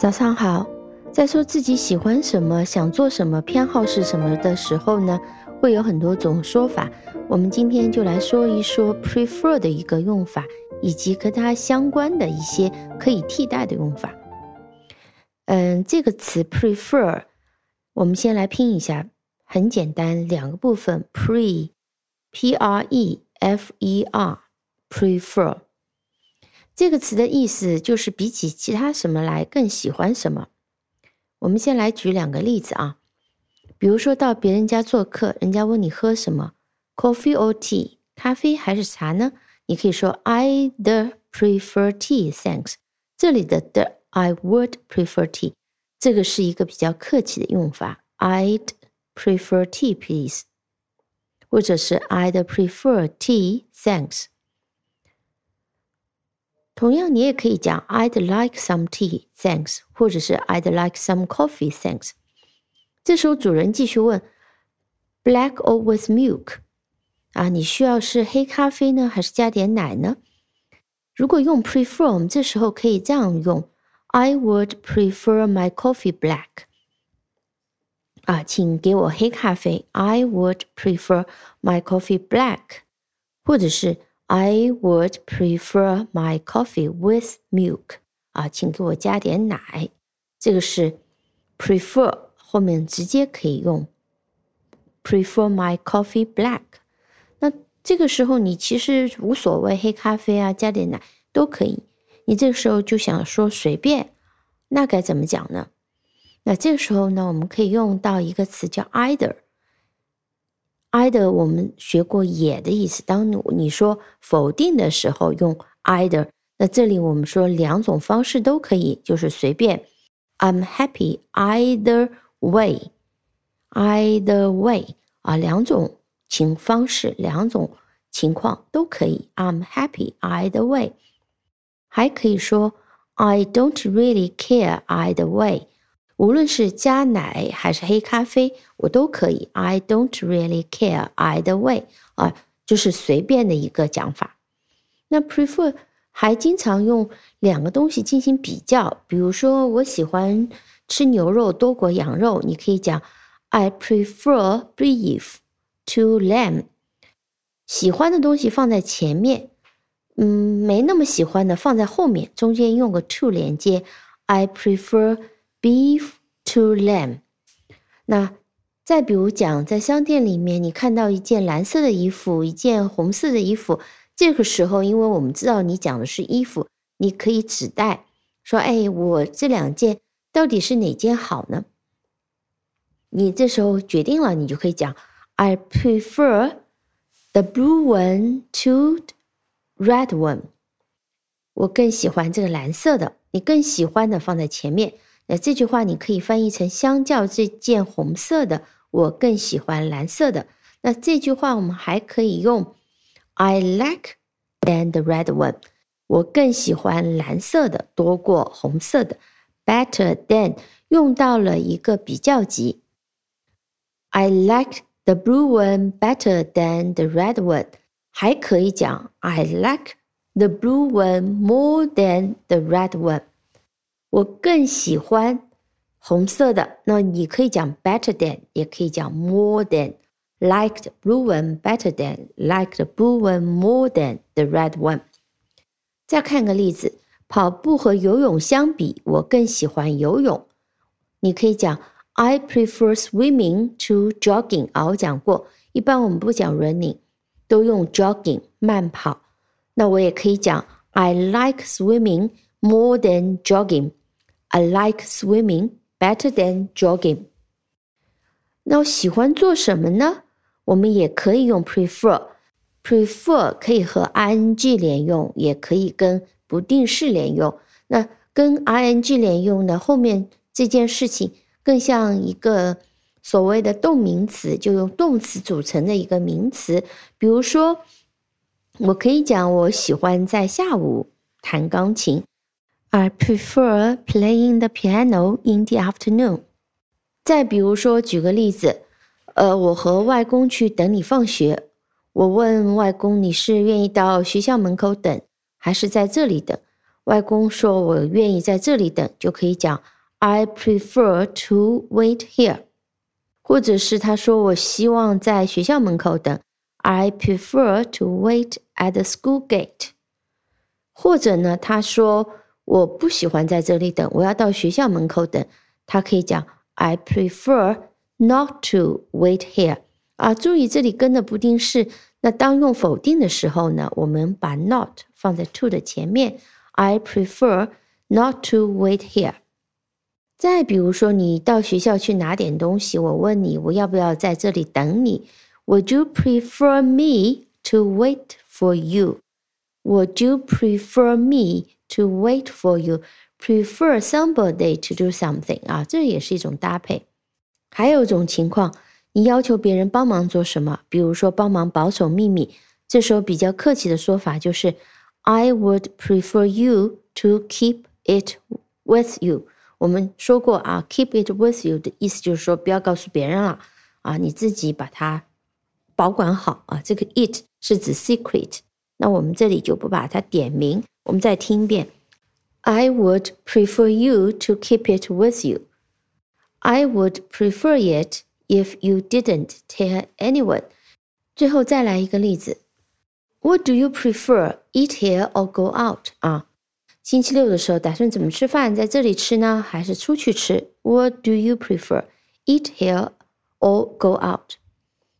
早上好，在说自己喜欢什么、想做什么、偏好是什么的时候呢，会有很多种说法。我们今天就来说一说 prefer 的一个用法，以及和它相关的一些可以替代的用法。嗯，这个词 prefer，我们先来拼一下，很简单，两个部分，pre，p r e f e r，prefer。这个词的意思就是比起其他什么来更喜欢什么。我们先来举两个例子啊，比如说到别人家做客，人家问你喝什么，coffee or tea，咖啡还是茶呢？你可以说 I the prefer tea, thanks。这里的 the I would prefer tea，这个是一个比较客气的用法，I'd prefer tea, please，或者是 I'd prefer tea, thanks。同样，你也可以讲 "I'd like some tea, thanks"，或者是 "I'd like some coffee, thanks"。这时候主人继续问 "Black or with milk？" 啊，你需要是黑咖啡呢，还是加点奶呢？如果用 prefer，我们这时候可以这样用 "I would prefer my coffee black"。啊，请给我黑咖啡。I would prefer my coffee black，或者是。 I would prefer my coffee with milk。啊，请给我加点奶。这个是 prefer 后面直接可以用 prefer my coffee black。那这个时候你其实无所谓，黑咖啡啊，加点奶都可以。你这个时候就想说随便，那该怎么讲呢？那这个时候呢，我们可以用到一个词叫 either。Either 我们学过也的意思，当你说否定的时候用 either，那这里我们说两种方式都可以，就是随便。I'm happy either way，either way 啊，两种情方式，两种情况都可以。I'm happy either way，还可以说 I don't really care either way。无论是加奶还是黑咖啡，我都可以。I don't really care either way 啊，就是随便的一个讲法。那 prefer 还经常用两个东西进行比较，比如说我喜欢吃牛肉多过羊肉，你可以讲 I prefer beef to lamb。喜欢的东西放在前面，嗯，没那么喜欢的放在后面，中间用个 to 连接。I prefer beef to lamb。那再比如讲，在商店里面，你看到一件蓝色的衣服，一件红色的衣服，这个时候，因为我们知道你讲的是衣服，你可以指代说：“哎，我这两件到底是哪件好呢？”你这时候决定了，你就可以讲：“I prefer the blue one to red one。”我更喜欢这个蓝色的，你更喜欢的放在前面。那这句话你可以翻译成：相较这件红色的，我更喜欢蓝色的。那这句话我们还可以用：I like than the red one。我更喜欢蓝色的多过红色的。Better than 用到了一个比较级。I like the blue one better than the red one。还可以讲：I like the blue one more than the red one。我更喜欢红色的，那你可以讲 better than，也可以讲 more than。Like the blue one better than, like the blue one more than the red one。再看个例子，跑步和游泳相比，我更喜欢游泳。你可以讲 I prefer swimming to jogging。啊，我讲过，一般我们不讲 running，都用 jogging 慢跑。那我也可以讲 I like swimming more than jogging。I like swimming better than jogging。那我喜欢做什么呢？我们也可以用 prefer。prefer 可以和 ing 连用，也可以跟不定式连用。那跟 ing 连用呢？后面这件事情更像一个所谓的动名词，就用动词组成的一个名词。比如说，我可以讲我喜欢在下午弹钢琴。I prefer playing the piano in the afternoon。再比如说，举个例子，呃，我和外公去等你放学。我问外公，你是愿意到学校门口等，还是在这里等？外公说我愿意在这里等，就可以讲 I prefer to wait here。或者是他说我希望在学校门口等，I prefer to wait at the school gate。或者呢，他说我不喜欢在这里等，我要到学校门口等，他可以讲 I prefer not to wait here。啊，注意这里跟的不定式。那当用否定的时候呢，我们把 not 放在 to 的前面。I prefer not to wait here。再比如说，你到学校去拿点东西，我问你，我要不要在这里等你？Would you prefer me to wait for you? Would you prefer me to wait for you? Prefer somebody to do something 啊，这也是一种搭配。还有一种情况。你要求别人帮忙做什么？比如说帮忙保守秘密，这时候比较客气的说法就是 "I would prefer you to keep it with you." 我们说过啊，"keep it with you" 的意思就是说不要告诉别人了啊，你自己把它保管好啊。这个 "it" 是指 secret，那我们这里就不把它点名。我们再听一遍：I would prefer you to keep it with you. I would prefer it. If you didn't tell anyone，最后再来一个例子，What do you prefer, eat here or go out？啊，星期六的时候打算怎么吃饭？在这里吃呢，还是出去吃？What do you prefer, eat here or go out？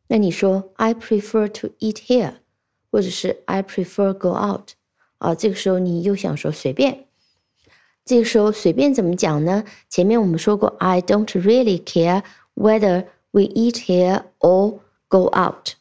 那你说 I prefer to eat here，或者是 I prefer go out？ 啊，这个时候你又想说随便。这个时候随便怎么讲呢？前面我们说过，I don't really care whether We eat here or go out。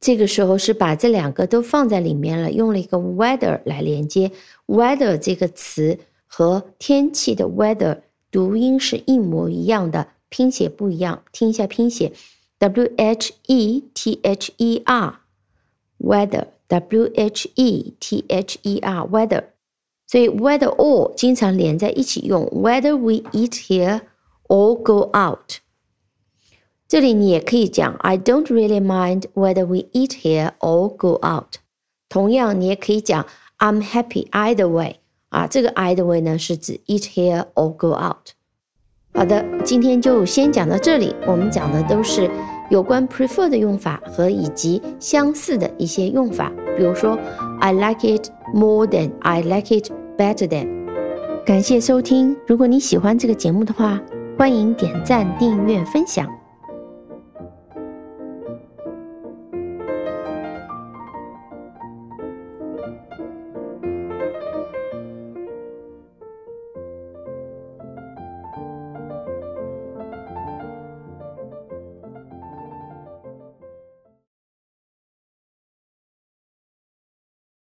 这个时候是把这两个都放在里面了，用了一个 weather 来连接。weather 这个词和天气的 weather 读音是一模一样的，拼写不一样。听一下拼写：w h e t h e r weather，w h e t h e r weather。所以 weather or 经常连在一起用，whether we eat here or go out。这里你也可以讲 I don't really mind whether we eat here or go out。同样，你也可以讲 I'm happy either way。啊，这个 either way 呢是指 eat here or go out。好的，今天就先讲到这里。我们讲的都是 有关 prefer 的用法和以及相似的一些用法比如说 i like it more than i like it better than 感谢收听如果你喜欢这个节目的话欢迎点赞订阅分享。